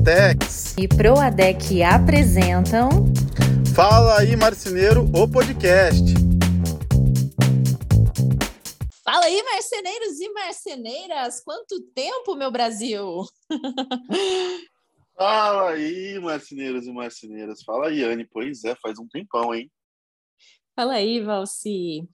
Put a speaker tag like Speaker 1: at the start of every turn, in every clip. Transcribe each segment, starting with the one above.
Speaker 1: Duratex
Speaker 2: e Proadec apresentam
Speaker 1: Fala aí Marceneiro, o podcast.
Speaker 2: Fala aí, marceneiros e marceneiras! Quanto tempo, meu Brasil?
Speaker 1: Fala aí, marceneiros e marceneiras. Fala aí, Anne. Pois é, faz um tempão, hein?
Speaker 2: Fala aí, Valci.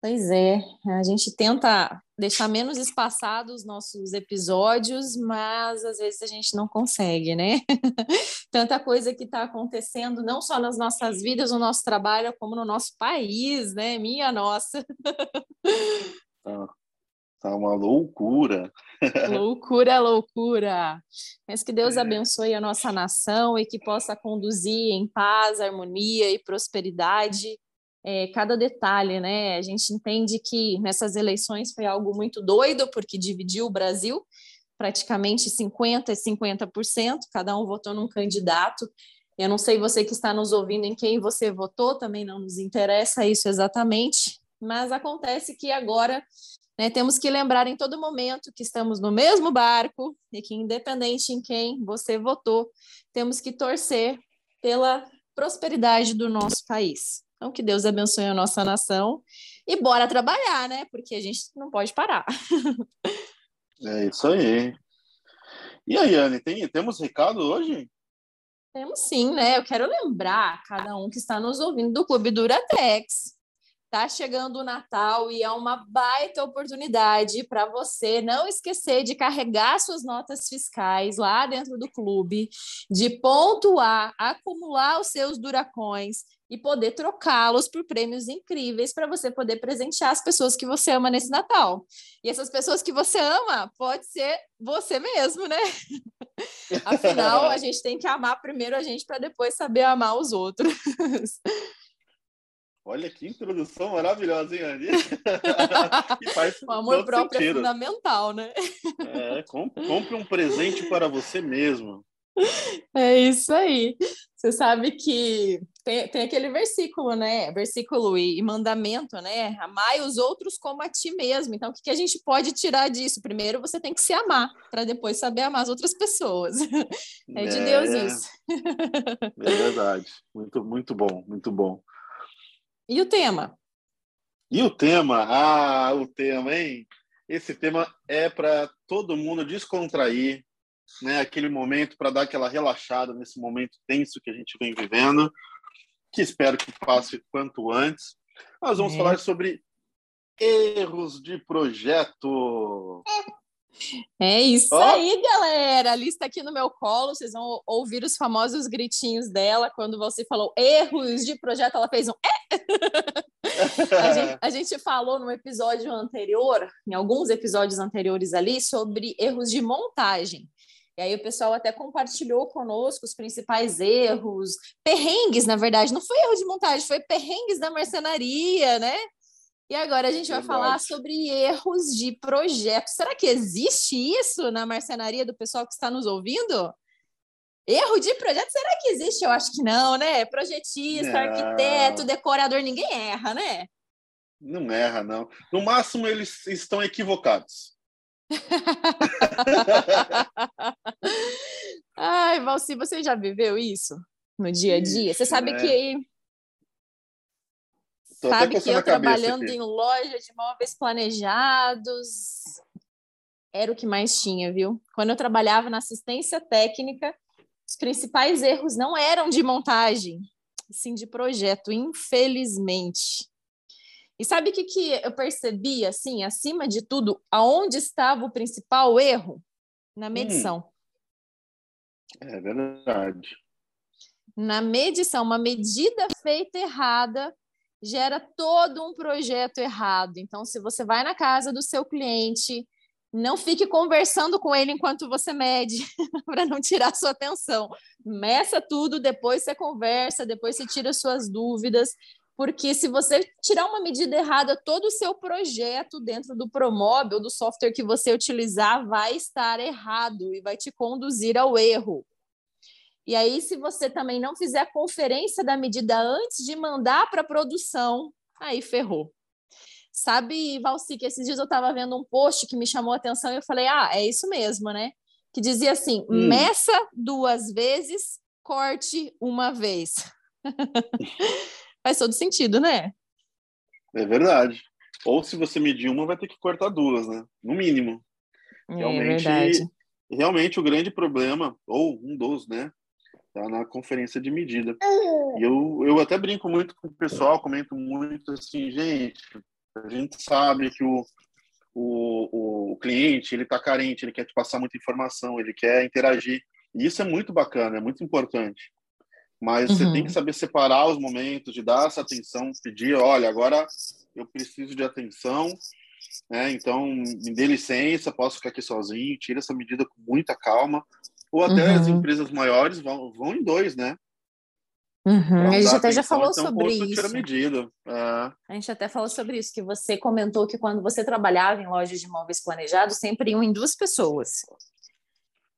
Speaker 2: Pois é, a gente tenta deixar menos espaçados os nossos episódios, mas às vezes a gente não consegue, né? Tanta coisa que está acontecendo, não só nas nossas vidas, no nosso trabalho, como no nosso país, né? Minha nossa.
Speaker 1: Tá, tá uma loucura.
Speaker 2: loucura, loucura. Mas que Deus abençoe a nossa nação e que possa conduzir em paz, harmonia e prosperidade é, cada detalhe, né? A gente entende que nessas eleições foi algo muito doido, porque dividiu o Brasil, praticamente 50% e 50%, cada um votou num candidato. Eu não sei você que está nos ouvindo em quem você votou, também não nos interessa isso exatamente, mas acontece que agora né, temos que lembrar em todo momento que estamos no mesmo barco e que, independente em quem você votou, temos que torcer pela prosperidade do nosso país. Então, que Deus abençoe a nossa nação e bora trabalhar, né? Porque a gente não pode parar.
Speaker 1: é isso aí. E aí, Anne, tem, temos recado hoje?
Speaker 2: Temos sim, né? Eu quero lembrar cada um que está nos ouvindo do Clube Duratex Tá chegando o Natal e é uma baita oportunidade para você não esquecer de carregar suas notas fiscais lá dentro do clube, de pontuar, acumular os seus duracões e poder trocá-los por prêmios incríveis para você poder presentear as pessoas que você ama nesse Natal. E essas pessoas que você ama pode ser você mesmo, né? Afinal, a gente tem que amar primeiro a gente para depois saber amar os outros.
Speaker 1: Olha que introdução maravilhosa, hein, Ani?
Speaker 2: o amor próprio é sentido. é fundamental, né?
Speaker 1: É, compre um presente para você mesmo.
Speaker 2: É isso aí. Você sabe que tem, tem aquele versículo, né? Versículo e, e mandamento, né? Amai os outros como a ti mesmo. Então, o que, que a gente pode tirar disso? Primeiro, você tem que se amar, para depois saber amar as outras pessoas. É de é, Deus isso.
Speaker 1: É verdade. Muito, muito bom, muito bom.
Speaker 2: E o tema?
Speaker 1: E o tema? Ah, o tema, hein? Esse tema é para todo mundo descontrair, né? Aquele momento para dar aquela relaxada nesse momento tenso que a gente vem vivendo, que espero que passe quanto antes. Nós vamos é. falar sobre erros de projeto.
Speaker 2: É isso oh. aí, galera. A lista aqui no meu colo. Vocês vão ouvir os famosos gritinhos dela quando você falou erros de projeto. Ela fez um é. a, gente, a gente falou no episódio anterior, em alguns episódios anteriores ali, sobre erros de montagem. E aí o pessoal até compartilhou conosco os principais erros, perrengues, na verdade, não foi erro de montagem, foi perrengues da marcenaria, né? E agora a gente vai falar sobre erros de projeto. Será que existe isso na marcenaria do pessoal que está nos ouvindo? Erro de projeto? Será que existe? Eu acho que não, né? Projetista, não. arquiteto, decorador, ninguém erra, né?
Speaker 1: Não erra, não. No máximo, eles estão equivocados.
Speaker 2: Ai, Valci, você já viveu isso no dia a dia? Você sabe né? que Sabe que eu trabalhando aqui. em loja de móveis planejados era o que mais tinha, viu? Quando eu trabalhava na assistência técnica, os principais erros não eram de montagem, sim de projeto, infelizmente. E sabe o que, que eu percebi, assim, acima de tudo, aonde estava o principal erro? Na hum. medição.
Speaker 1: Hum. É verdade.
Speaker 2: Na medição, uma medida feita errada gera todo um projeto errado. Então, se você vai na casa do seu cliente, não fique conversando com ele enquanto você mede, para não tirar sua atenção. Meça tudo, depois você conversa, depois você tira suas dúvidas, porque se você tirar uma medida errada, todo o seu projeto dentro do Promob ou do software que você utilizar vai estar errado e vai te conduzir ao erro. E aí, se você também não fizer a conferência da medida antes de mandar para a produção, aí ferrou. Sabe, Valci, que esses dias eu estava vendo um post que me chamou a atenção e eu falei, ah, é isso mesmo, né? que dizia assim: hum. meça duas vezes, corte uma vez. Faz todo sentido, né?
Speaker 1: É verdade. Ou se você medir uma, vai ter que cortar duas, né? No mínimo.
Speaker 2: É realmente, é
Speaker 1: realmente o grande problema, ou um dos, né? Tá na conferência de medida. E eu, eu até brinco muito com o pessoal, comento muito assim, gente, a gente sabe que o, o, o cliente ele está carente, ele quer te passar muita informação, ele quer interagir. E isso é muito bacana, é muito importante. Mas uhum. você tem que uhum. saber separar os momentos, de dar essa atenção, pedir, olha, agora eu preciso de atenção, né? Então me dê licença, posso ficar aqui sozinho, tira essa medida com muita calma. Ou até uhum. as empresas maiores vão, vão em dois, né?
Speaker 2: Uhum. A gente até já falou então, sobre
Speaker 1: isso. Medida. É.
Speaker 2: A gente até falou sobre isso, que você comentou que quando você trabalhava em lojas de imóveis planejados, sempre iam em duas pessoas.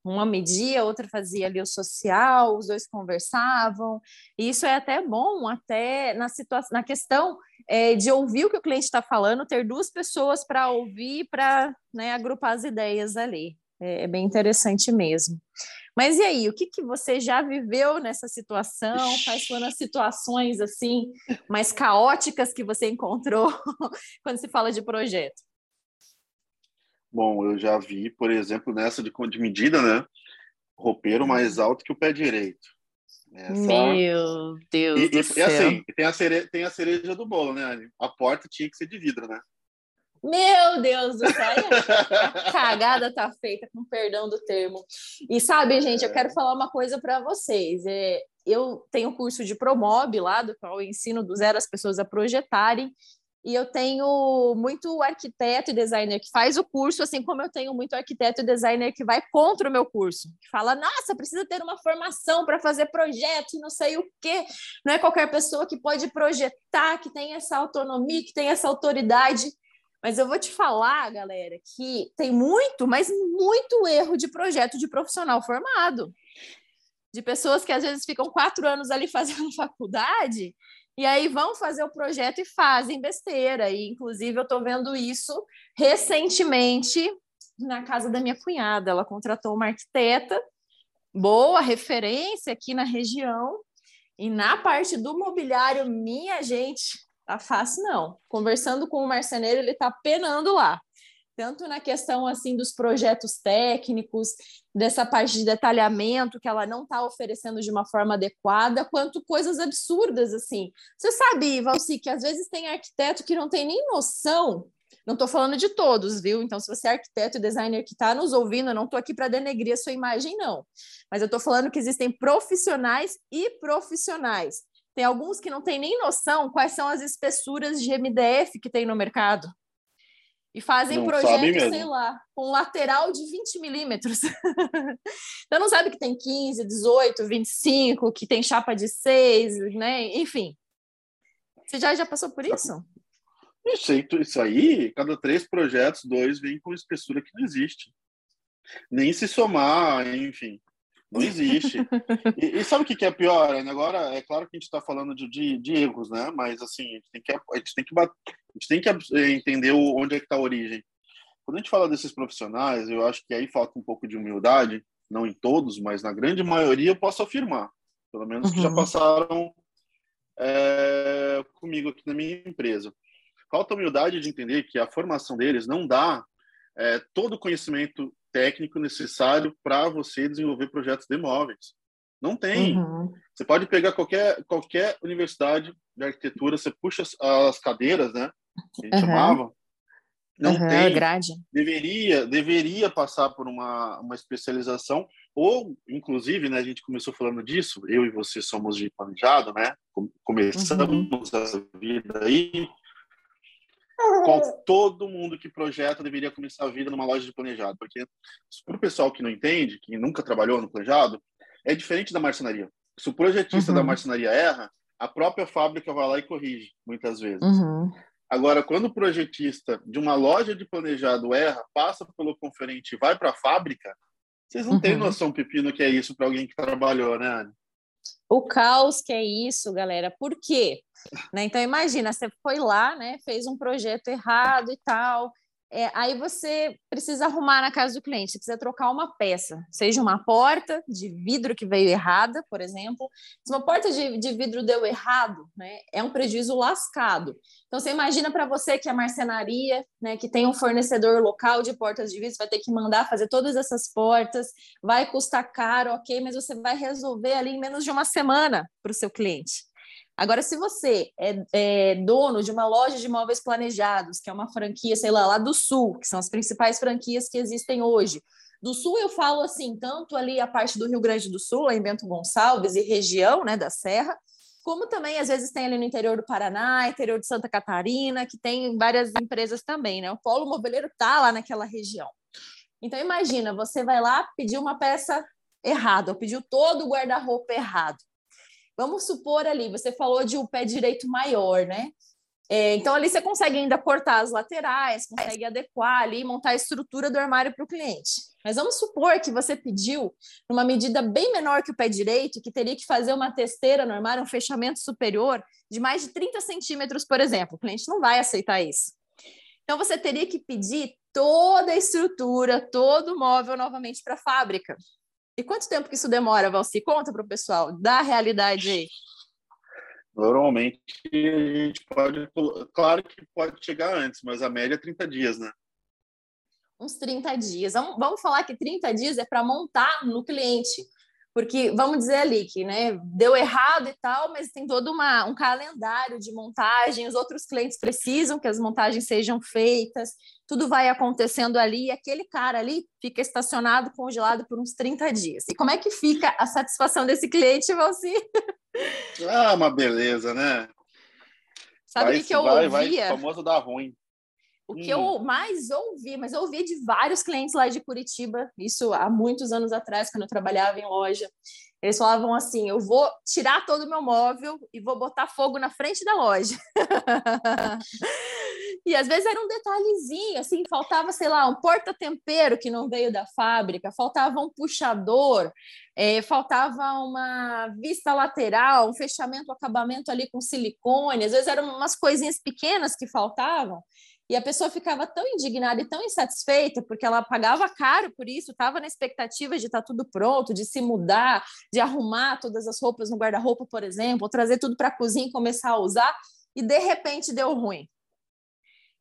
Speaker 2: Uma media, outra fazia ali o social, os dois conversavam. E isso é até bom, até na situação, na questão é, de ouvir o que o cliente está falando, ter duas pessoas para ouvir, para né, agrupar as ideias ali. É, é bem interessante mesmo. Mas e aí, o que, que você já viveu nessa situação? Quais foram as situações assim mais caóticas que você encontrou quando se fala de projeto?
Speaker 1: Bom, eu já vi, por exemplo, nessa de, de medida, né? Roupeiro mais uhum. alto que o pé direito.
Speaker 2: Essa... Meu Deus
Speaker 1: e,
Speaker 2: do
Speaker 1: e,
Speaker 2: céu.
Speaker 1: E assim, tem a, cereja, tem a cereja do bolo, né? A porta tinha que ser de vidro, né?
Speaker 2: Meu Deus do céu, a cagada tá feita, com perdão do termo. E sabe, gente, eu quero é. falar uma coisa para vocês. É, eu tenho curso de Promob lá, do qual eu ensino do zero as pessoas a projetarem. E eu tenho muito arquiteto e designer que faz o curso, assim como eu tenho muito arquiteto e designer que vai contra o meu curso, que fala: nossa, precisa ter uma formação para fazer projeto, não sei o quê. Não é qualquer pessoa que pode projetar, que tem essa autonomia, que tem essa autoridade. Mas eu vou te falar, galera, que tem muito, mas muito erro de projeto de profissional formado. De pessoas que às vezes ficam quatro anos ali fazendo faculdade e aí vão fazer o projeto e fazem besteira. E, inclusive, eu estou vendo isso recentemente na casa da minha cunhada. Ela contratou uma arquiteta, boa referência aqui na região. E na parte do mobiliário, minha gente, Tá fácil, não. Conversando com o marceneiro, ele tá penando lá. Tanto na questão assim dos projetos técnicos, dessa parte de detalhamento que ela não está oferecendo de uma forma adequada, quanto coisas absurdas assim. Você sabe, Valci, que às vezes tem arquiteto que não tem nem noção não estou falando de todos, viu? Então, se você é arquiteto e designer que está nos ouvindo, eu não estou aqui para denegrir a sua imagem, não. Mas eu estou falando que existem profissionais e profissionais. Tem alguns que não têm nem noção quais são as espessuras de MDF que tem no mercado. E fazem não projetos, sei lá, com lateral de 20 milímetros. então não sabe que tem 15, 18, 25, que tem chapa de 6, né? Enfim. Você já, já passou por isso?
Speaker 1: Isso, isso aí, cada três projetos, dois vêm com espessura que não existe. Nem se somar, enfim. Não existe. e, e, sabe o que, é pior? Agora, é claro que a gente está falando de, de, de, erros, né? Mas, assim, a gente tem que, a gente tem que, a gente tem que eh, entender onde é que está a origem. Quando a gente fala desses profissionais, eu acho que aí falta um pouco de humildade, não em todos, mas na grande maioria eu posso afirmar. Pelo menos uhum. que já uhum. passaram é, comigo aqui na minha empresa. Falta humildade de entender que a formação deles não dá é, todo o conhecimento técnico necessário para você desenvolver projetos de imóveis. Não tem. Uhum. Você pode pegar qualquer, qualquer universidade de arquitetura, você puxa as, as cadeiras, né? Que a gente uhum. chamava. Não uhum, tem.
Speaker 2: Grade.
Speaker 1: Deveria, deveria passar por uma, uma especialização, ou, inclusive, né, a gente começou falando disso, eu e você somos de planejado, né? Começamos uhum. a vida aí todo mundo que projeta deveria começar a vida numa loja de planejado, porque para o pessoal que não entende, que nunca trabalhou no planejado, é diferente da marcenaria. Se o projetista uhum. da marcenaria erra, a própria fábrica vai lá e corrige, muitas vezes.
Speaker 2: Uhum.
Speaker 1: Agora, quando o projetista de uma loja de planejado erra, passa pelo conferente e vai para a fábrica, vocês não uhum. têm noção, Pepino, que é isso para alguém que trabalhou, né, Anne?
Speaker 2: O caos que é isso, galera. Por quê? Né? Então, imagina, você foi lá, né, fez um projeto errado e tal, é, aí você precisa arrumar na casa do cliente, você precisa trocar uma peça, seja uma porta de vidro que veio errada, por exemplo. Se uma porta de, de vidro deu errado, né, é um prejuízo lascado. Então, você imagina para você que a marcenaria, né, que tem um fornecedor local de portas de vidro, vai ter que mandar fazer todas essas portas, vai custar caro, ok, mas você vai resolver ali em menos de uma semana para o seu cliente. Agora, se você é, é, dono de uma loja de móveis planejados, que é uma franquia, sei lá, lá do Sul, que são as principais franquias que existem hoje. Do Sul, eu falo assim, tanto ali a parte do Rio Grande do Sul, em Bento Gonçalves e região né, da Serra, como também às vezes tem ali no interior do Paraná, interior de Santa Catarina, que tem várias empresas também, né? O polo moveleiro está lá naquela região. Então imagina, você vai lá pedir uma peça errada, ou pediu todo o guarda-roupa errado. Vamos supor ali, você falou de um pé direito maior, né? É, então ali você consegue ainda cortar as laterais, consegue adequar ali, montar a estrutura do armário para o cliente. Mas vamos supor que você pediu uma medida bem menor que o pé direito, que teria que fazer uma testeira no armário, um fechamento superior de mais de 30 centímetros, por exemplo. O cliente não vai aceitar isso. Então você teria que pedir toda a estrutura, todo o móvel novamente para a fábrica. E quanto tempo que isso demora, Valci? Conta para o pessoal, dá a realidade aí.
Speaker 1: Normalmente a gente pode, claro que pode chegar antes, mas a média é 30 dias, né?
Speaker 2: Uns 30 dias. Vamos falar que 30 dias é para montar no cliente. Porque vamos dizer ali que né, deu errado e tal, mas tem todo uma, um calendário de montagem, os outros clientes precisam que as montagens sejam feitas, tudo vai acontecendo ali, e aquele cara ali fica estacionado, congelado por uns 30 dias. E como é que fica a satisfação desse cliente, Valci?
Speaker 1: Ah, uma beleza, né?
Speaker 2: Sabe o que, que eu
Speaker 1: vai,
Speaker 2: ouvia?
Speaker 1: Vai, famoso da ruim.
Speaker 2: O que hum. eu mais ouvi, mas eu ouvi de vários clientes lá de Curitiba, isso há muitos anos atrás, quando eu trabalhava em loja. Eles falavam assim: eu vou tirar todo o meu móvel e vou botar fogo na frente da loja. e às vezes era um detalhezinho, assim, faltava, sei lá, um porta-tempero que não veio da fábrica, faltava um puxador, é, faltava uma vista lateral, um fechamento, acabamento ali com silicone, às vezes eram umas coisinhas pequenas que faltavam. E a pessoa ficava tão indignada e tão insatisfeita, porque ela pagava caro por isso, estava na expectativa de estar tá tudo pronto, de se mudar, de arrumar todas as roupas no guarda-roupa, por exemplo, trazer tudo para a cozinha e começar a usar, e de repente deu ruim.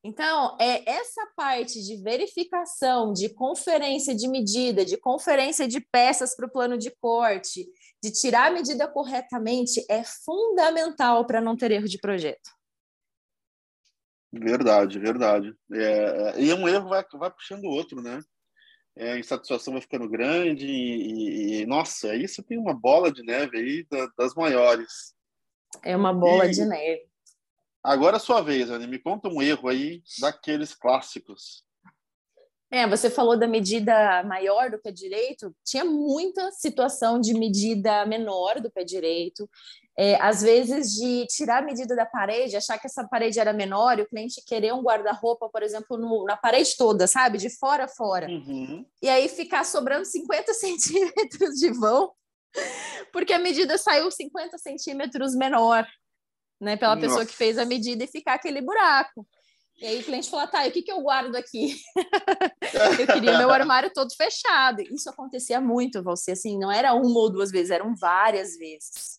Speaker 2: Então, é essa parte de verificação, de conferência de medida, de conferência de peças para o plano de corte, de tirar a medida corretamente, é fundamental para não ter erro de projeto.
Speaker 1: Verdade, verdade. É, é, e um erro vai, vai puxando o outro, né? É, a insatisfação vai ficando grande e, e, nossa, isso tem uma bola de neve aí da, das maiores.
Speaker 2: É uma bola e, de neve.
Speaker 1: Agora é sua vez, Anne, me conta um erro aí daqueles clássicos.
Speaker 2: É, você falou da medida maior do pé direito, tinha muita situação de medida menor do pé direito, é, às vezes de tirar a medida da parede, achar que essa parede era menor e o cliente querer um guarda-roupa, por exemplo, no, na parede toda, sabe? De fora a fora. Uhum. E aí ficar sobrando 50 centímetros de vão, porque a medida saiu 50 centímetros menor, né? Pela Nossa. pessoa que fez a medida e ficar aquele buraco. E aí o cliente falou, tá, e o que, que eu guardo aqui? eu queria meu armário todo fechado. Isso acontecia muito, você assim, não era uma ou duas vezes, eram várias vezes.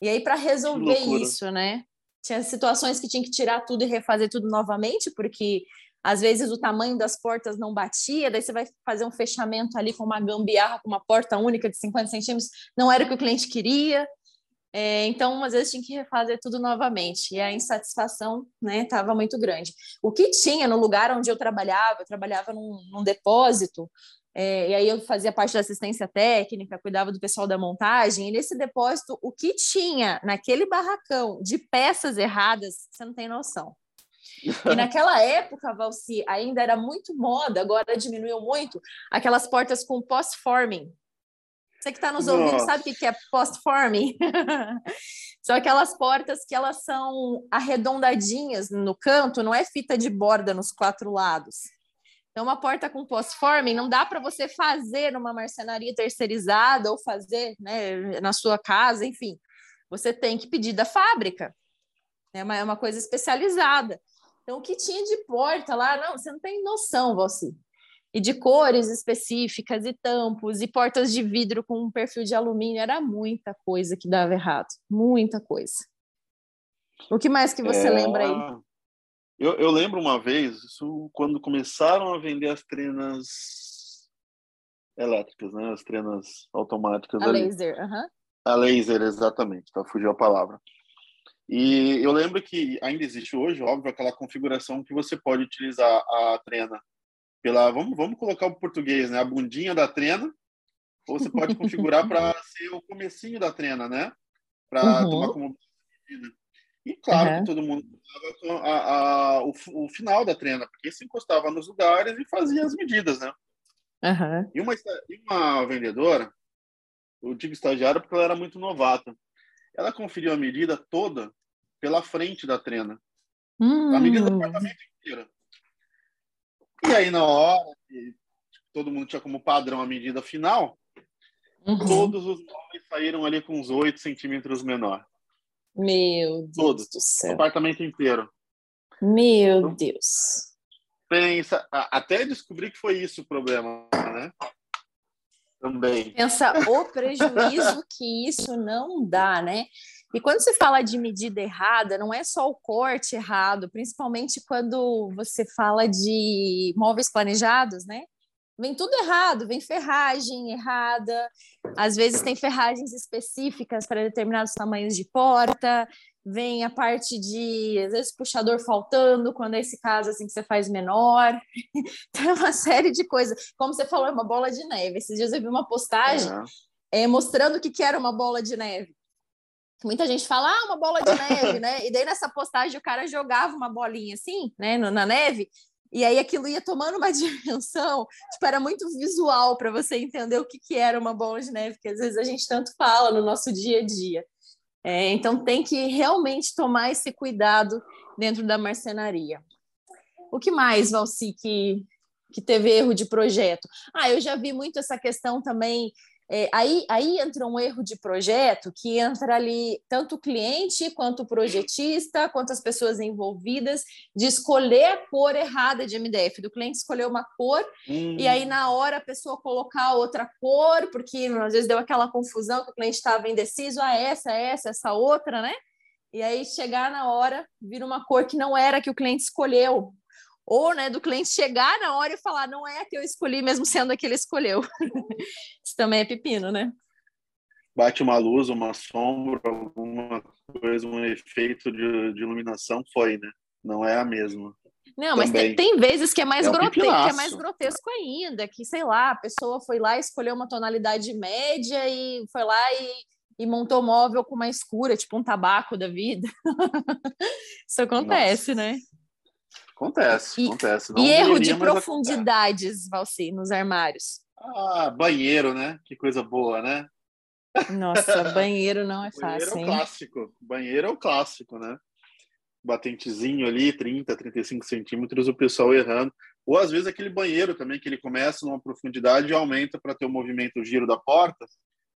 Speaker 2: E aí, para resolver isso, né? Tinha situações que tinha que tirar tudo e refazer tudo novamente, porque às vezes o tamanho das portas não batia, daí você vai fazer um fechamento ali com uma gambiarra, com uma porta única de 50 centímetros, não era o que o cliente queria. É, então, às vezes tinha que refazer tudo novamente e a insatisfação estava né, muito grande. O que tinha no lugar onde eu trabalhava, eu trabalhava num, num depósito, é, e aí eu fazia parte da assistência técnica, cuidava do pessoal da montagem, e nesse depósito, o que tinha naquele barracão de peças erradas, você não tem noção. E naquela época, Valci, ainda era muito moda, agora diminuiu muito, aquelas portas com post-forming. Você que está nos ouvindo Nossa. sabe o que é post-forming? são aquelas portas que elas são arredondadinhas no canto, não é fita de borda nos quatro lados. Então, uma porta com post-forming não dá para você fazer numa marcenaria terceirizada ou fazer né, na sua casa, enfim. Você tem que pedir da fábrica. É uma, é uma coisa especializada. Então, o que tinha de porta lá, não, você não tem noção, Valci. E de cores específicas, e tampos, e portas de vidro com um perfil de alumínio, era muita coisa que dava errado, muita coisa. O que mais que você é... lembra aí?
Speaker 1: Eu, eu, lembro uma vez, isso quando começaram a vender as trenas elétricas, né? As trenas automáticas.
Speaker 2: A ali. laser, aham.
Speaker 1: A laser, exatamente, tá? Fugiu a palavra. E eu lembro que ainda existe hoje, óbvio, aquela configuração que você pode utilizar a trena pela, vamos, vamos colocar o português, né? A bundinha da trena, ou você pode configurar para ser o comecinho da trena, né? Para uhum. tomar como e claro uhum. que todo mundo a, a, o, o, final da trena, porque se encostava nos lugares e fazia as medidas, né?
Speaker 2: Uhum.
Speaker 1: E, uma, uma vendedora, eu digo estagiária porque ela era muito novata, ela conferiu a medida toda pela frente da trena. A medida do hum. apartamento inteiro. E aí, na hora que todo mundo tinha como padrão a medida final, uhum. todos os móveis saíram ali com uns 8 centímetros menor.
Speaker 2: Meu Deus todos, do céu.
Speaker 1: O apartamento inteiro.
Speaker 2: Meu então, Deus.
Speaker 1: Pensa, até descobrir que foi isso o problema, né? Também.
Speaker 2: Pensa o prejuízo que isso não dá, né? E quando se fala de medida errada, não é só o corte errado, principalmente quando você fala de móveis planejados, né? Vem tudo errado, vem ferragem errada, às vezes tem ferragens específicas para determinados tamanhos de porta, vem a parte de, às vezes, puxador faltando, quando é esse caso assim que você faz menor. tem uma série de coisas. Como você falou, é uma bola de neve. Esses dias eu vi uma postagem é. É, mostrando o que, que era uma bola de neve. Muita gente fala, ah, uma bola de neve, né? E daí nessa postagem o cara jogava uma bolinha assim, né, na neve, e aí aquilo ia tomando uma dimensão, tipo, era muito visual para você entender o que, que era uma bola de neve, que às vezes a gente tanto fala no nosso dia a dia. É, então tem que realmente tomar esse cuidado dentro da marcenaria. O que mais, Valci, que, que teve erro de projeto? Ah, eu já vi muito essa questão também é, aí, aí entra um erro de projeto que entra ali tanto o cliente quanto o projetista, quanto as pessoas envolvidas, de escolher a cor errada de MDF, do cliente escolher uma cor hum. e aí na hora a pessoa colocar outra cor, porque às vezes deu aquela confusão que o cliente estava indeciso, ah, essa, essa, essa outra, né? E aí chegar na hora, vira uma cor que não era que o cliente escolheu, ou né, do cliente chegar na hora e falar, não é a que eu escolhi, mesmo sendo a que ele escolheu. Isso também é pepino, né?
Speaker 1: Bate uma luz, uma sombra, alguma coisa, um efeito de, de iluminação, foi, né? Não é a mesma.
Speaker 2: Não, mas tem, tem, vezes que é mais, é um grote... que é mais grotesco ainda, que, sei lá, a pessoa foi lá, escolheu uma tonalidade média e foi lá e, e montou móvel com uma escura, tipo um tabaco da vida. Isso acontece, Nossa. né?
Speaker 1: Acontece, e, acontece.
Speaker 2: Não e erro de profundidades, Valci, nos armários.
Speaker 1: Ah, banheiro, né? Que coisa boa, né?
Speaker 2: Nossa, banheiro não é fácil.
Speaker 1: Banheiro é o clássico. Banheiro é o clássico, né? Batentezinho ali, 30, 35 centímetros, o pessoal errando. Ou às vezes aquele banheiro também, que ele começa numa profundidade e aumenta para ter o movimento o giro da porta.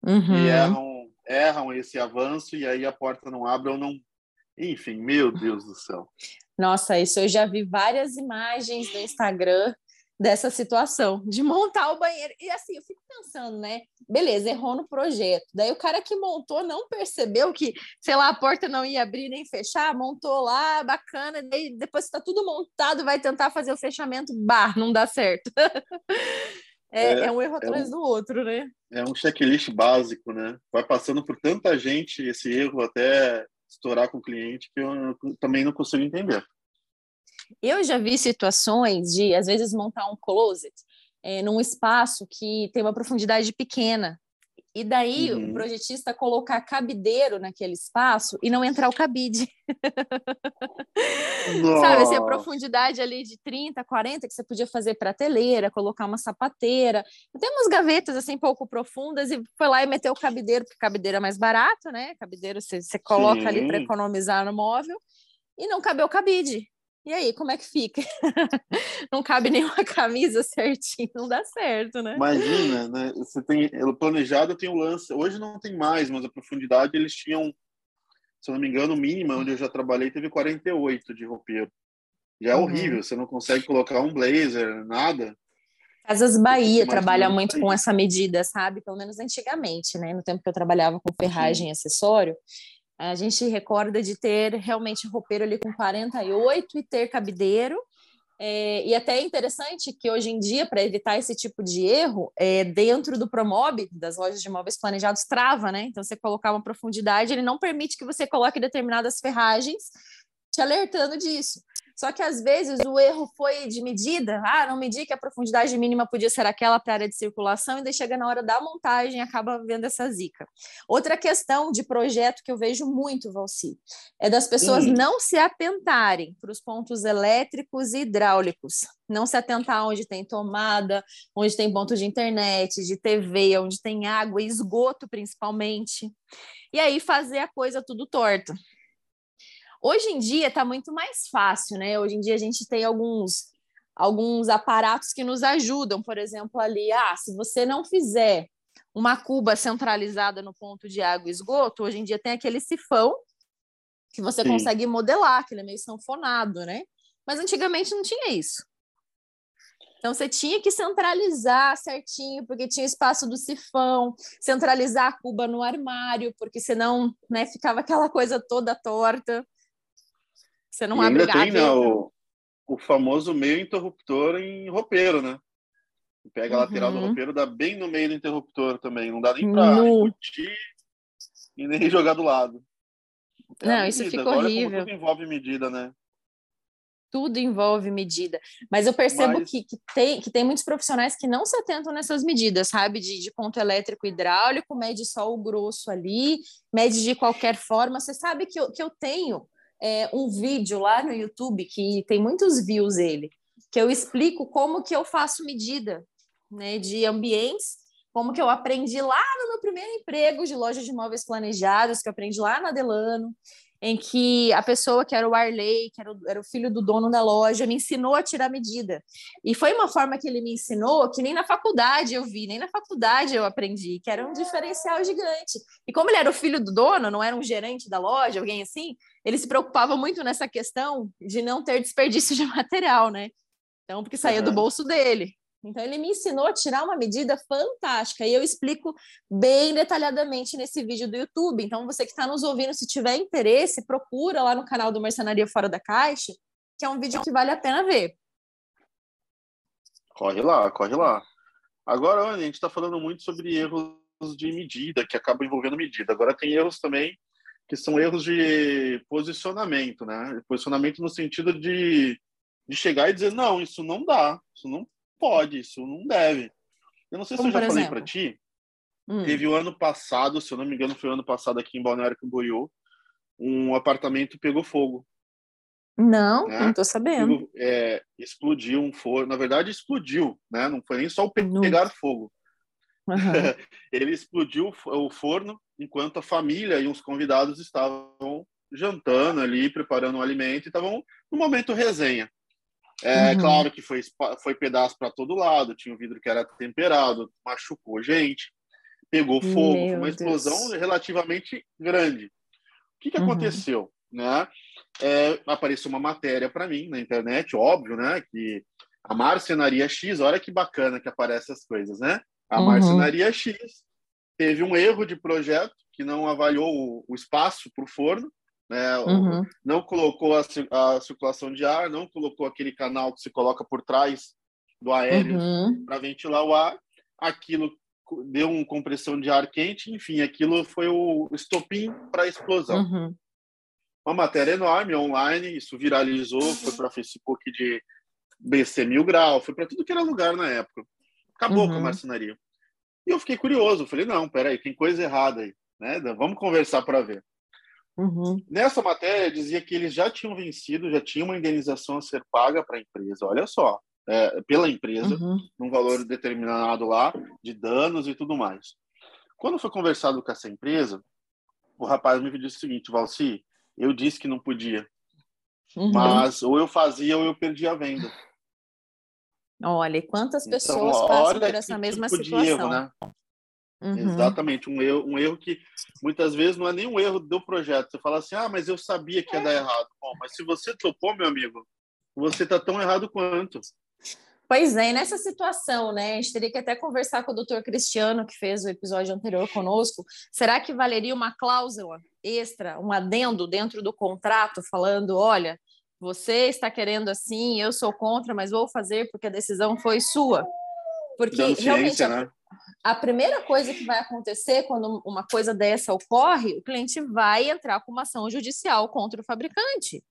Speaker 2: Uhum.
Speaker 1: E erram, erram esse avanço e aí a porta não abre ou não. Enfim, meu Deus do céu.
Speaker 2: Nossa, isso eu já vi várias imagens no Instagram dessa situação, de montar o banheiro. E assim, eu fico pensando, né? Beleza, errou no projeto. Daí o cara que montou não percebeu que, sei lá, a porta não ia abrir nem fechar, montou lá, bacana, daí depois que tá tudo montado, vai tentar fazer o fechamento, bah, não dá certo. é, é, é, um erro é atrás um, do outro, né?
Speaker 1: É um checklist básico, né? Vai passando por tanta gente esse erro até estourar com o cliente que eu também não consigo entender.
Speaker 2: Eu já vi situações de, às vezes, montar um closet é, num espaço que tem uma profundidade pequena. E daí uhum. o projetista colocar cabideiro naquele espaço e não entrar o cabide. Sabe, assim, a profundidade ali de 30, 40 que você podia fazer prateleira, colocar uma sapateira. Tem umas gavetas assim pouco profundas e foi lá e meteu o cabideiro, porque cabideiro é mais barato, né? Cabideiro você, você coloca Sim. ali para economizar no móvel e não cabeu o cabide. E aí, como é que fica? não cabe nenhuma camisa certinho, não dá certo, né?
Speaker 1: Imagina, né? Você tem o planejado tem o lance. Hoje não tem mais, mas a profundidade eles tinham, se eu não me engano, mínima onde eu já trabalhei teve 48 de roupeiro. já é uhum. horrível. Você não consegue colocar um blazer, nada.
Speaker 2: Casas Bahia trabalha muito com essa medida, sabe? Pelo menos antigamente, né? No tempo que eu trabalhava com ferragem e acessório, a gente recorda de ter realmente roupeiro ali com 48 e ter cabideiro. É, e até é interessante que hoje em dia, para evitar esse tipo de erro, é, dentro do Promob, das lojas de imóveis planejados, trava, né? Então, você colocar uma profundidade, ele não permite que você coloque determinadas ferragens te alertando disso. Só que às vezes o erro foi de medida, ah, não medi que a profundidade mínima podia ser aquela para a área de circulação, e daí chega na hora da montagem e acaba vendo essa zica. Outra questão de projeto que eu vejo muito, Valci, é das pessoas hum. não se atentarem para os pontos elétricos e hidráulicos. Não se atentar onde tem tomada, onde tem ponto de internet, de TV, onde tem água e esgoto, principalmente. E aí fazer a coisa tudo torta. Hoje em dia está muito mais fácil, né? Hoje em dia a gente tem alguns alguns aparatos que nos ajudam, por exemplo, ali, ah, se você não fizer uma cuba centralizada no ponto de água e esgoto, hoje em dia tem aquele sifão que você Sim. consegue modelar, que ele é meio sanfonado, né? Mas antigamente não tinha isso. Então você tinha que centralizar certinho, porque tinha espaço do sifão, centralizar a cuba no armário, porque senão, né, ficava aquela coisa toda torta. Você não e abre
Speaker 1: ainda tem né, o, o famoso meio interruptor em roupeiro, né? Pega a lateral do uhum. roupeiro, dá bem no meio do interruptor também. Não dá nem para curtir e nem jogar do lado.
Speaker 2: É não, isso fica Agora, horrível.
Speaker 1: tudo envolve medida, né?
Speaker 2: Tudo envolve medida. Mas eu percebo Mas... que, que, tem, que tem muitos profissionais que não se atentam nessas medidas, sabe? De, de ponto elétrico hidráulico, mede só o grosso ali, mede de qualquer forma. Você sabe que eu, que eu tenho é, um vídeo lá no YouTube que tem muitos views ele, que eu explico como que eu faço medida né, de ambientes, como que eu aprendi lá no meu primeiro emprego de loja de imóveis planejados, que eu aprendi lá na Delano, em que a pessoa que era o Arley, que era o, era o, filho do dono da loja, me ensinou a tirar medida. E foi uma forma que ele me ensinou que nem na faculdade eu vi, nem na faculdade eu aprendi, que era um diferencial gigante. E como ele era o filho do dono, não era um gerente da loja, alguém assim, ele se preocupava muito nessa questão de não ter desperdício de material, né? Então, porque saía uhum. do bolso dele. Então, ele me ensinou a tirar uma medida fantástica e eu explico bem detalhadamente nesse vídeo do YouTube. Então, você que está nos ouvindo, se tiver interesse, procura lá no canal do Mercenaria Fora da Caixa, que é um vídeo que vale a pena ver.
Speaker 1: Corre lá, corre lá. Agora, a gente está falando muito sobre erros de medida, que acabam envolvendo medida. Agora, tem erros também que são erros de posicionamento, né? Posicionamento no sentido de, de chegar e dizer, não, isso não dá, isso não pode, isso não deve. Eu não sei Como se eu já falei para ti. Hum. Teve o ano passado, se eu não me engano, foi o ano passado aqui em Balneário Camboriú, um apartamento pegou fogo.
Speaker 2: Não, né? não tô sabendo.
Speaker 1: Pegou, é, explodiu um forno. Na verdade, explodiu, né? Não foi nem só o pegar fogo. Uhum. Ele explodiu o forno enquanto a família e os convidados estavam jantando ali, preparando o alimento e estavam no momento resenha. É uhum. claro que foi, foi pedaço para todo lado, tinha um vidro que era temperado, machucou gente, pegou fogo, Meu foi uma explosão Deus. relativamente grande. O que, que uhum. aconteceu? Né? É, apareceu uma matéria para mim na internet, óbvio, né? Que a marcenaria X, olha que bacana que aparecem as coisas, né? A uhum. marcenaria X teve um erro de projeto que não avaliou o, o espaço para o forno né? Uhum. Não colocou a, a, circulação de ar, não colocou aquele canal que se coloca por trás do aéreo uhum. para ventilar o ar. Aquilo deu uma compressão de ar quente, enfim, aquilo foi o estopim para a explosão. Uhum. Uma matéria enorme, online, isso viralizou, foi para Facebook de BC Mil Grau, foi para tudo que era lugar na época. Acabou com a uhum. marcenaria. E eu fiquei curioso, falei, não, peraí, tem coisa errada aí, né? Vamos conversar para ver. Uhum. Nessa matéria dizia que eles já tinham vencido, já tinha uma indenização a ser paga para a empresa. Olha só, é, pela empresa, uhum. num valor determinado lá de danos e tudo mais. Quando foi conversado com essa empresa, o rapaz me disse o seguinte, Valci, eu disse que não podia, uhum. mas ou eu fazia ou eu perdia a venda.
Speaker 2: Olha, e quantas então, pessoas então, passam por essa mesma tipo situação? Erro, né?
Speaker 1: Uhum. Exatamente, um erro, um erro que muitas vezes não é nem um erro do projeto. Você fala assim, ah, mas eu sabia que ia dar errado. Bom, mas se você topou, meu amigo, você está tão errado quanto.
Speaker 2: Pois é, e nessa situação, né, a gente teria que até conversar com o doutor Cristiano, que fez o episódio anterior conosco. Será que valeria uma cláusula extra, um adendo dentro do contrato, falando: olha, você está querendo assim, eu sou contra, mas vou fazer porque a decisão foi sua? Porque realmente a, né? a primeira coisa que vai acontecer quando uma coisa dessa ocorre, o cliente vai entrar com uma ação judicial contra o fabricante.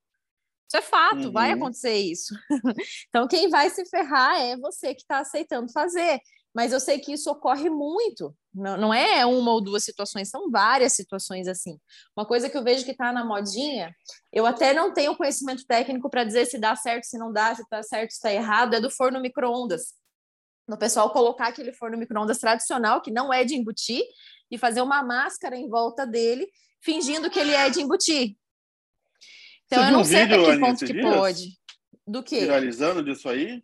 Speaker 2: Isso é fato, uhum. vai acontecer isso. então, quem vai se ferrar é você que está aceitando fazer. Mas eu sei que isso ocorre muito, não, não é uma ou duas situações, são várias situações assim. Uma coisa que eu vejo que está na modinha, eu até não tenho conhecimento técnico para dizer se dá certo, se não dá, se está certo, se está errado, é do forno micro-ondas. No pessoal colocar aquele forno micro-ondas tradicional, que não é de embutir, e fazer uma máscara em volta dele, fingindo que ele é de embutir. Então, Você eu não sei até que ponto que dias? pode. Do que?
Speaker 1: Viralizando disso aí?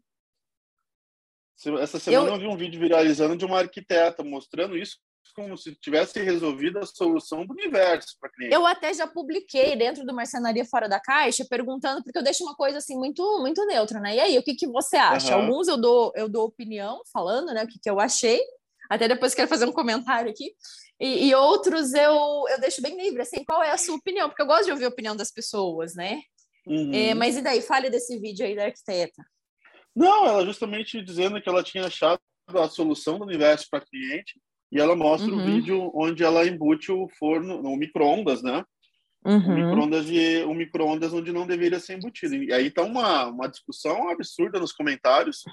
Speaker 1: Essa semana eu... eu vi um vídeo viralizando de uma arquiteta mostrando isso como se tivesse resolvido a solução do universo para cliente.
Speaker 2: Eu até já publiquei dentro do Marcenaria Fora da Caixa perguntando porque eu deixo uma coisa assim muito muito neutra, né? E aí, o que que você acha? Uhum. Alguns eu dou eu dou opinião falando, né, o que que eu achei. Até depois quero fazer um comentário aqui. E, e, outros eu, eu deixo bem livre, assim, qual é a sua opinião? Porque eu gosto de ouvir a opinião das pessoas, né? Uhum. É, mas e daí? Fale desse vídeo aí da arquiteta.
Speaker 1: Não, ela justamente dizendo que ela tinha achado a solução do universo para cliente e ela mostra uhum. um vídeo onde ela embute o forno, o micro-ondas, né? Uhum. O micro-ondas de um micro-ondas onde não deveria ser embutido. E aí tá uma, uma discussão absurda nos comentários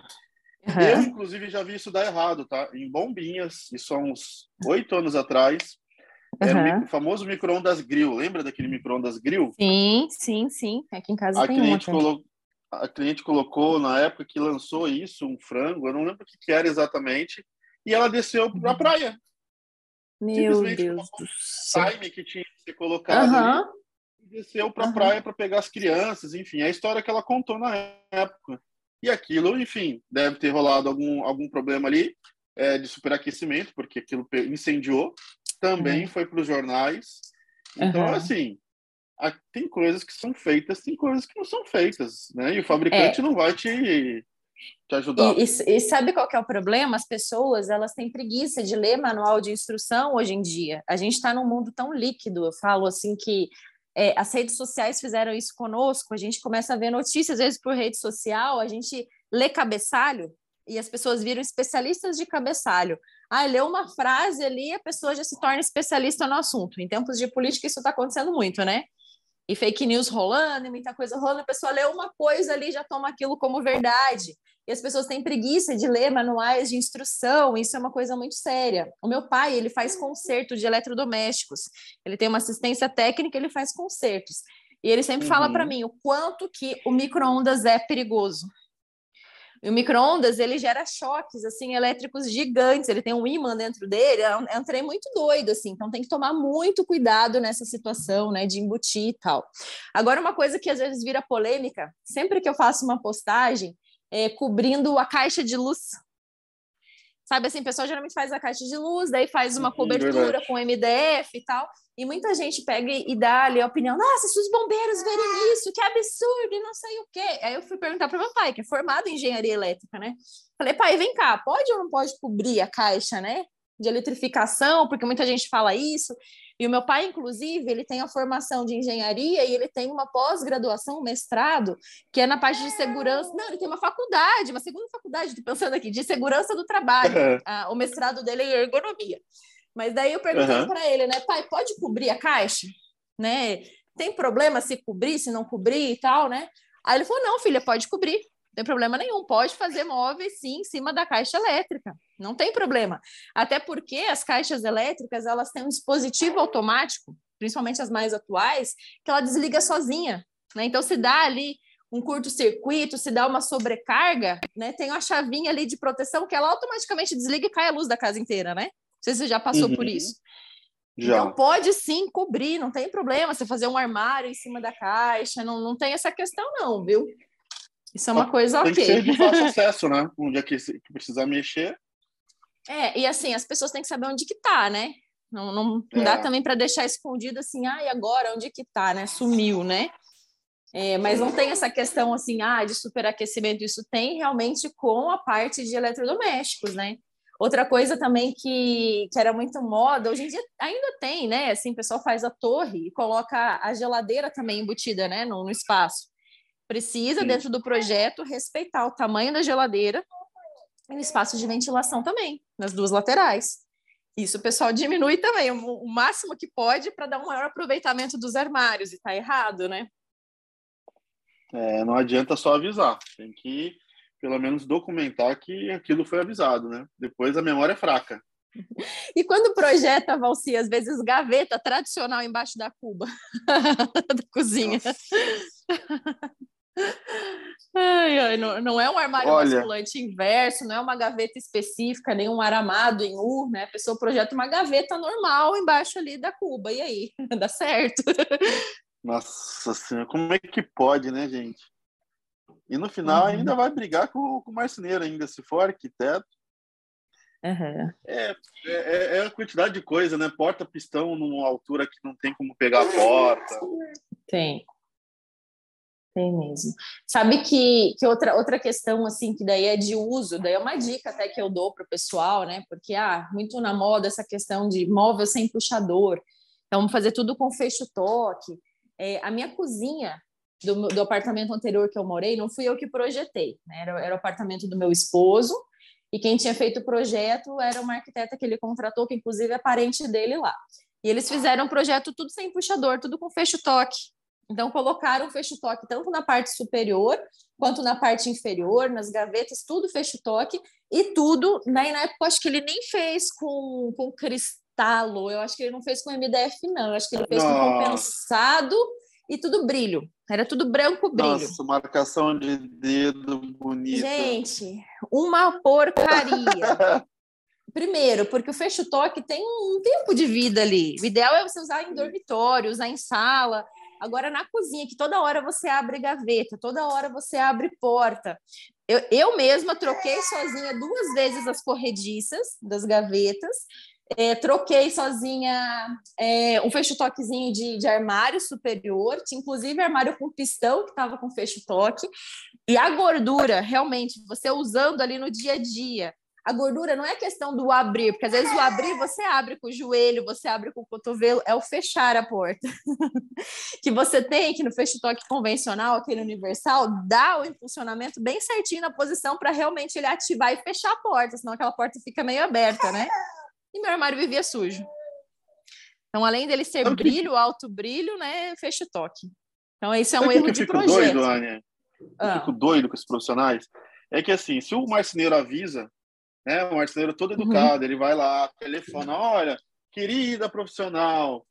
Speaker 1: Uhum. Eu, inclusive, já vi isso dar errado, tá? Em Bombinhas, isso há uns oito anos atrás, era uhum. o famoso micro-ondas grill. Lembra daquele micro-ondas grill?
Speaker 2: Sim, sim, sim. Aqui em casa
Speaker 1: a
Speaker 2: tem
Speaker 1: cliente colo... A cliente colocou, na época que lançou isso, um frango, eu não lembro o que, que era exatamente, e ela desceu para a uhum. praia.
Speaker 2: Meu Deus do céu.
Speaker 1: time que tinha que ser colocado uhum. e desceu para a praia para pegar as crianças, enfim, a história que ela contou na época. E aquilo, enfim, deve ter rolado algum, algum problema ali é, de superaquecimento, porque aquilo incendiou. Também uhum. foi para os jornais. Então, uhum. assim, tem coisas que são feitas, tem coisas que não são feitas, né? E o fabricante é. não vai te, te ajudar.
Speaker 2: E, e, e, sabe qual que é o problema? As pessoas, elas têm preguiça de ler manual de instrução hoje em dia. A gente está num mundo tão líquido, eu falo assim que é, as redes sociais fizeram isso conosco, a gente começa a ver notícias, às vezes por rede social, a gente lê cabeçalho e as pessoas viram especialistas de cabeçalho. Ah, leu uma frase ali, a pessoa já se torna especialista no assunto. Em tempos de política, isso está acontecendo muito, né? E fake news rolando, e muita coisa rolando, a pessoa lê uma coisa ali já toma aquilo como verdade e as pessoas têm preguiça de ler manuais de instrução, isso é uma coisa muito séria. O meu pai, ele faz conserto de eletrodomésticos, ele tem uma assistência técnica, ele faz consertos. E ele sempre uhum. fala para mim o quanto que o micro-ondas é perigoso. E o micro-ondas, ele gera choques, assim, elétricos gigantes, ele tem um ímã dentro dele, é um, é um trem muito doido, assim, então tem que tomar muito cuidado nessa situação, né, de embutir e tal. Agora, uma coisa que às vezes vira polêmica, sempre que eu faço uma postagem, é, cobrindo a caixa de luz. Sabe assim, o pessoal geralmente faz a caixa de luz, daí faz uma cobertura com MDF e tal, e muita gente pega e dá ali a opinião: nossa, se os bombeiros verem isso, que absurdo, e não sei o quê. Aí eu fui perguntar para meu pai, que é formado em engenharia elétrica, né? Falei, pai, vem cá, pode ou não pode cobrir a caixa, né? De eletrificação, porque muita gente fala isso. E o meu pai, inclusive, ele tem a formação de engenharia e ele tem uma pós-graduação, um mestrado, que é na parte de segurança. Não, ele tem uma faculdade, uma segunda faculdade, pensando aqui, de segurança do trabalho. Uhum. Ah, o mestrado dele é em ergonomia. Mas daí eu perguntei uhum. para ele, né, pai, pode cobrir a caixa? Né? Tem problema se cobrir, se não cobrir e tal, né? Aí ele falou: não, filha, pode cobrir. Não tem problema nenhum, pode fazer móveis sim em cima da caixa elétrica, não tem problema. Até porque as caixas elétricas elas têm um dispositivo automático, principalmente as mais atuais, que ela desliga sozinha. Né? Então, se dá ali um curto-circuito, se dá uma sobrecarga, né? Tem uma chavinha ali de proteção que ela automaticamente desliga e cai a luz da casa inteira, né? Não sei se você já passou uhum. por isso. Já. Então pode sim cobrir, não tem problema você fazer um armário em cima da caixa, não, não tem essa questão, não, viu? Isso é uma coisa
Speaker 1: tem
Speaker 2: ok.
Speaker 1: Tem que ser de fácil acesso, né? Um dia que, precisar mexer.
Speaker 2: É, e assim, as pessoas têm que saber onde que tá, né? Não, não, não é. dá também para deixar escondido assim, ah, e agora onde que tá, né? Sumiu, né? É, mas não tem essa questão assim, ah, de superaquecimento. Isso tem realmente com a parte de eletrodomésticos, né? Outra coisa também que, que era muito moda, hoje em dia ainda tem, né? Assim, o pessoal faz a torre e coloca a geladeira também embutida, né? No, no espaço. Precisa, Sim. dentro do projeto, respeitar o tamanho da geladeira e o espaço de ventilação também, nas duas laterais. Isso o pessoal diminui também o, máximo que pode para dar um maior aproveitamento dos armários, e está errado, né?
Speaker 1: É, não adianta só avisar, tem que pelo menos documentar que aquilo foi avisado, né? Depois a memória é fraca.
Speaker 2: E quando projeta, Valci, às vezes gaveta tradicional embaixo da cuba da cozinha. Ai, não, não, é um armário Olha, basculante inverso, não é uma gaveta específica, nem um aramado em U, né? A pessoa projeta uma gaveta normal embaixo ali da cuba, e aí? Dá certo?
Speaker 1: Nossa senhora, como é que pode, né, gente? E no final uhum. ainda vai brigar com, com o marceneiro ainda, se for arquiteto.
Speaker 2: Uhum.
Speaker 1: É, é, é a quantidade de coisa, né? Porta pistão numa altura que não tem como pegar a porta.
Speaker 2: Tem. Tem mesmo. Sabe que, que outra, outra questão, assim, que daí é de uso, daí é uma dica até que eu dou para o pessoal, né? Porque, ah, muito na moda essa questão de móvel sem puxador. Então, fazer tudo com fecho-toque. É, a minha cozinha do, do, apartamento anterior que eu morei, não fui eu que projetei, né? Era, era o apartamento do meu esposo, e quem tinha feito o projeto era uma arquiteta que ele contratou, que inclusive é parente dele lá. E eles fizeram o projeto tudo sem puxador, tudo com fecho-toque. Então, colocaram fecho-toque tanto na parte superior quanto na parte inferior, nas gavetas, tudo fecho-toque e tudo. Né, na época, acho que ele nem fez com, com cristalo, eu acho que ele não fez com MDF, não. Eu acho que ele fez com compensado e tudo brilho. Era tudo branco brilho.
Speaker 1: Nossa, marcação de dedo bonita.
Speaker 2: Gente, uma porcaria. Primeiro, porque o fecho-toque tem um tempo de vida ali. O ideal é você usar em dormitório, usar em sala. Agora, na cozinha, que toda hora você abre gaveta, toda hora você abre porta. Eu, eu mesma troquei sozinha duas vezes as corrediças das gavetas, é, troquei sozinha é, um fecho-toquezinho de, de, armário superior, tinha inclusive armário com pistão que estava com fecho-toque, e a gordura, realmente, você usando ali no dia a dia, a gordura não é questão do abrir, porque às vezes o abrir você abre com o joelho, você abre com o cotovelo, é o fechar a porta. que você tem que no fecho-toque convencional, aquele universal, dá o impulsionamento bem certinho na posição para realmente ele ativar e fechar a porta, senão aquela porta fica meio aberta, né? E meu armário vivia sujo. Então, além dele ser brilho, que... alto brilho, né, fecho-toque. Então, esse é um Sabe erro de projeto.
Speaker 1: Doido, Ania? Eu ah. fico doido com esses profissionais. É que assim, se o marceneiro avisa né? Um marceneiro todo uhum. educado, uhum. ele vai lá, telefona, olha, querida profissional,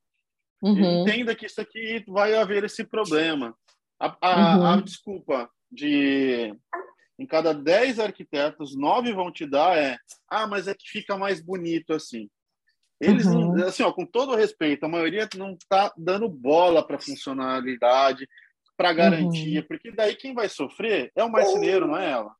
Speaker 1: uhum. entenda que isso aqui vai haver esse problema. A, a, uhum. a, desculpa de em cada 10 arquitetos, nove vão te dar é, ah, mas é que fica mais bonito assim. Eles, uhum. assim, ó, com todo respeito, a maioria não está dando bola para funcionalidade, para garantia, uhum. porque daí quem vai sofrer é o marceneiro, não é ela.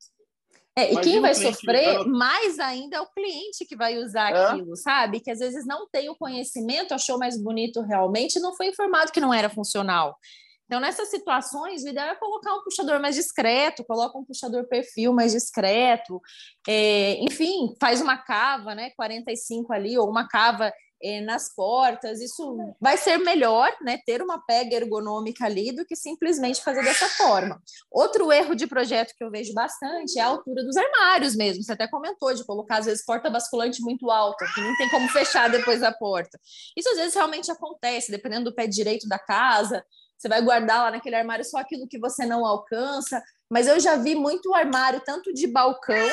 Speaker 2: É, e quem vai sofrer vai... mais ainda é o cliente que vai usar é? aquilo, sabe? Que às vezes não tem o conhecimento, achou mais bonito realmente, e não foi informado que não era funcional. Então, nessas situações, o ideal é colocar um puxador mais discreto, coloca um puxador perfil mais discreto, é, enfim, faz uma cava, né, 45 ali, ou uma cava é, nas portas, isso vai ser melhor, né, ter uma pega ergonômica ali do que simplesmente fazer dessa forma. Outro erro de projeto que eu vejo bastante é a altura dos armários mesmo. Você até comentou de colocar às vezes porta basculante muito alta, que não tem como fechar depois da porta. Isso às vezes realmente acontece, dependendo do pé direito da casa. Você vai guardar lá naquele armário só aquilo que você não alcança. Mas eu já vi muito armário, tanto de balcão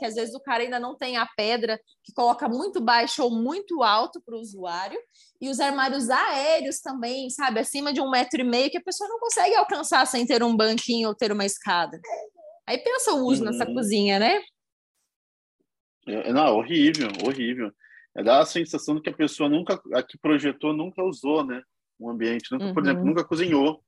Speaker 2: que às vezes o cara ainda não tem a pedra que coloca muito baixo ou muito alto para o usuário, e os armários aéreos também, sabe, acima de um metro e meio, que a pessoa não consegue alcançar sem ter um banquinho ou ter uma escada. Aí pensa o uso nessa uhum. cozinha, né?
Speaker 1: É, não, horrível, horrível. É dar a sensação de que a pessoa nunca, a que projetou, nunca usou, né? Um ambiente, nunca, uhum. por exemplo, uhum. nunca cozinhou.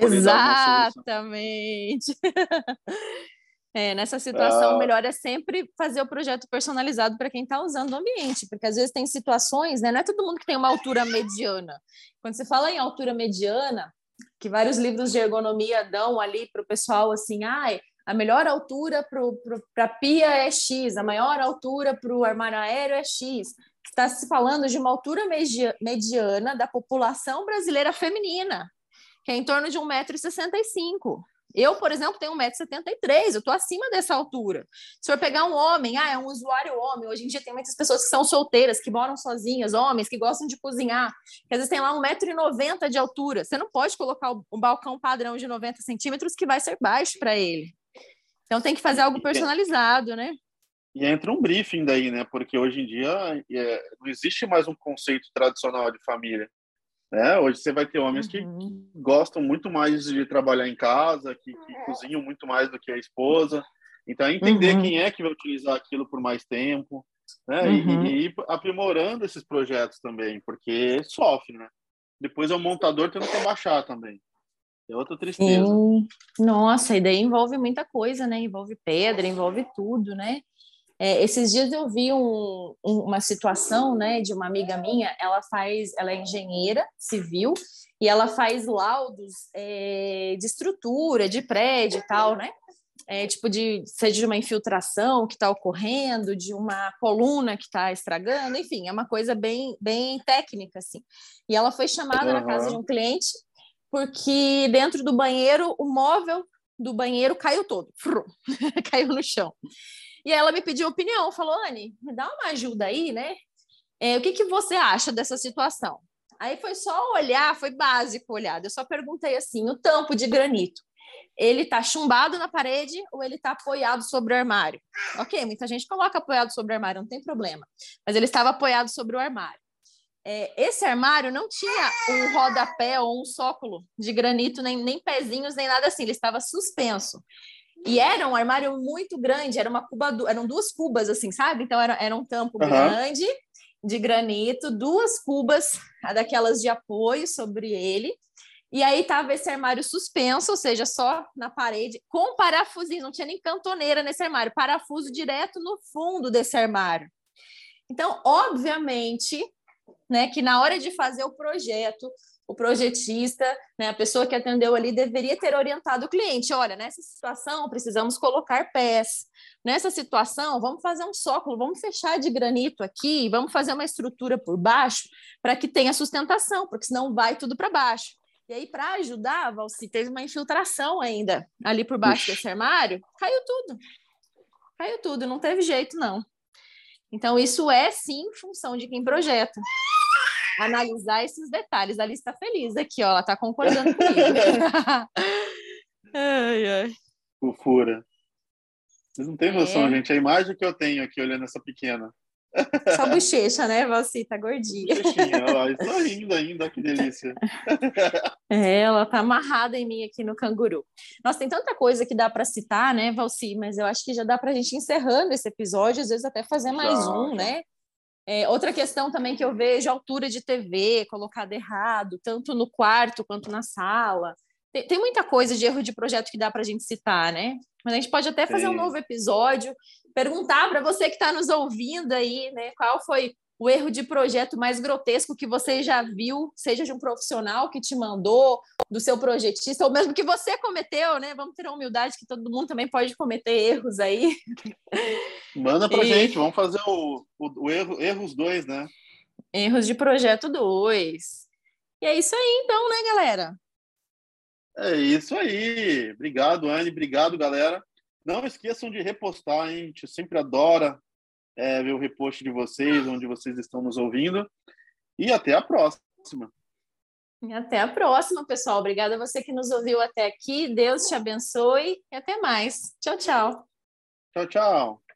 Speaker 2: Exatamente. É, nessa situação, o ah. melhor é sempre fazer o projeto personalizado para quem está usando o ambiente, porque às vezes tem situações, né? Não é todo mundo que tem uma altura mediana. Quando você fala em altura mediana, que vários livros de ergonomia dão ali para o pessoal assim, ah, a melhor altura para a pia é X, a maior altura para o armário aéreo é X. Está se falando de uma altura mediana da população brasileira feminina, que é em torno de 1,65m. Eu, por exemplo, tenho 1,73m, eu estou acima dessa altura. Se for pegar um homem, ah, é um usuário homem, hoje em dia tem muitas pessoas que são solteiras, que moram sozinhas, homens que gostam de cozinhar, que às vezes tem lá 1,90m de altura. Você não pode colocar um balcão padrão de 90 centímetros que vai ser baixo para ele. Então tem que fazer algo personalizado, né?
Speaker 1: E entra um briefing daí, né? Porque hoje em dia é, não existe mais um conceito tradicional de família. Né? Hoje você vai ter homens uhum. que gostam muito mais de trabalhar em casa, que, que cozinham muito mais do que a esposa. Então, é entender uhum. quem é que vai utilizar aquilo por mais tempo, né? Uhum. E, e, ir aprimorando esses projetos também, porque sofre, né? Depois é o montador tendo que abaixar também. É outra tristeza. Sim.
Speaker 2: Nossa, e daí envolve muita coisa, né? Envolve pedra, envolve tudo, né? É, esses dias eu vi um, um, uma situação, né, de uma amiga minha. Ela faz, ela é engenheira civil e ela faz laudos é, de estrutura, de prédio e tal, né? É, tipo de seja de uma infiltração que está ocorrendo, de uma coluna que está estragando, enfim, é uma coisa bem bem técnica assim. E ela foi chamada uhum. na casa de um cliente porque dentro do banheiro o móvel do banheiro caiu todo, caiu no chão. E ela me pediu opinião, falou, Anne, me dá uma ajuda aí, né? É, o que, que você acha dessa situação? Aí foi só olhar, foi básico olhar. Eu só perguntei assim: o tampo de granito, ele está chumbado na parede ou ele está apoiado sobre o armário? Ok, muita gente coloca apoiado sobre o armário, não tem problema. Mas ele estava apoiado sobre o armário. É, esse armário não tinha um rodapé ou um sócolo de granito, nem, nem pezinhos, nem nada assim, ele estava suspenso. E era um armário muito grande, era uma cuba, eram duas cubas, assim, sabe? Então era, era um tampo uhum. grande de granito, duas cubas daquelas de apoio sobre ele. E aí tava esse armário suspenso, ou seja, só na parede, com parafusinho, não tinha nem cantoneira nesse armário, parafuso direto no fundo desse armário. Então, obviamente, né, que na hora de fazer o projeto, o projetista, né, a pessoa que atendeu ali deveria ter orientado o cliente, olha, nessa situação precisamos colocar pés, nessa situação vamos fazer um sócolo, vamos fechar de granito aqui, vamos fazer uma estrutura por baixo para que tenha sustentação, porque senão vai tudo para baixo. E aí, para ajudar, Valci, teve uma infiltração ainda ali por baixo Ux. desse armário, caiu tudo. Caiu tudo, não teve jeito, não. Então, isso é sim função de quem projeta analisar esses detalhes. A Alice está feliz aqui, ó, ela está concordando comigo.
Speaker 1: ai, ai. Fofura. Vocês não têm noção, é. gente, a imagem que eu tenho aqui olhando essa pequena.
Speaker 2: Só bochecha, né, Valci? Tá gordinha.
Speaker 1: Bochechinha, só rindo ainda, que delícia.
Speaker 2: É, ela tá amarrada em mim aqui no canguru. Nossa, tem tanta coisa que dá para citar, né, Valci? Mas eu acho que já dá para a gente encerrando esse episódio, às vezes até fazer mais já, um, já. né? É, outra questão também que eu vejo, altura de TV colocada errado, tanto no quarto quanto na sala. Tem, tem muita coisa de erro de projeto que dá para a gente citar, né? Mas a gente pode até fazer Sim. um novo episódio, perguntar para você que está nos ouvindo aí, né? Qual foi o erro de projeto mais grotesco que você já viu, seja de um profissional que te mandou, do seu projetista, ou mesmo que você cometeu, né? Vamos ter a humildade que todo mundo também pode cometer erros aí.
Speaker 1: Manda para e... gente, vamos fazer o, o, o erro, erros dois, né?
Speaker 2: Erros de projeto 2. E é isso aí, então, né, galera?
Speaker 1: É isso aí. Obrigado, Anne. Obrigado, galera. Não esqueçam de repostar, hein? A gente sempre adora é, ver o repost de vocês, onde vocês estão nos ouvindo. E até a próxima.
Speaker 2: E até a próxima, pessoal. Obrigada a você que nos ouviu até aqui. Deus te abençoe e até mais. Tchau, tchau.
Speaker 1: Tchau, tchau.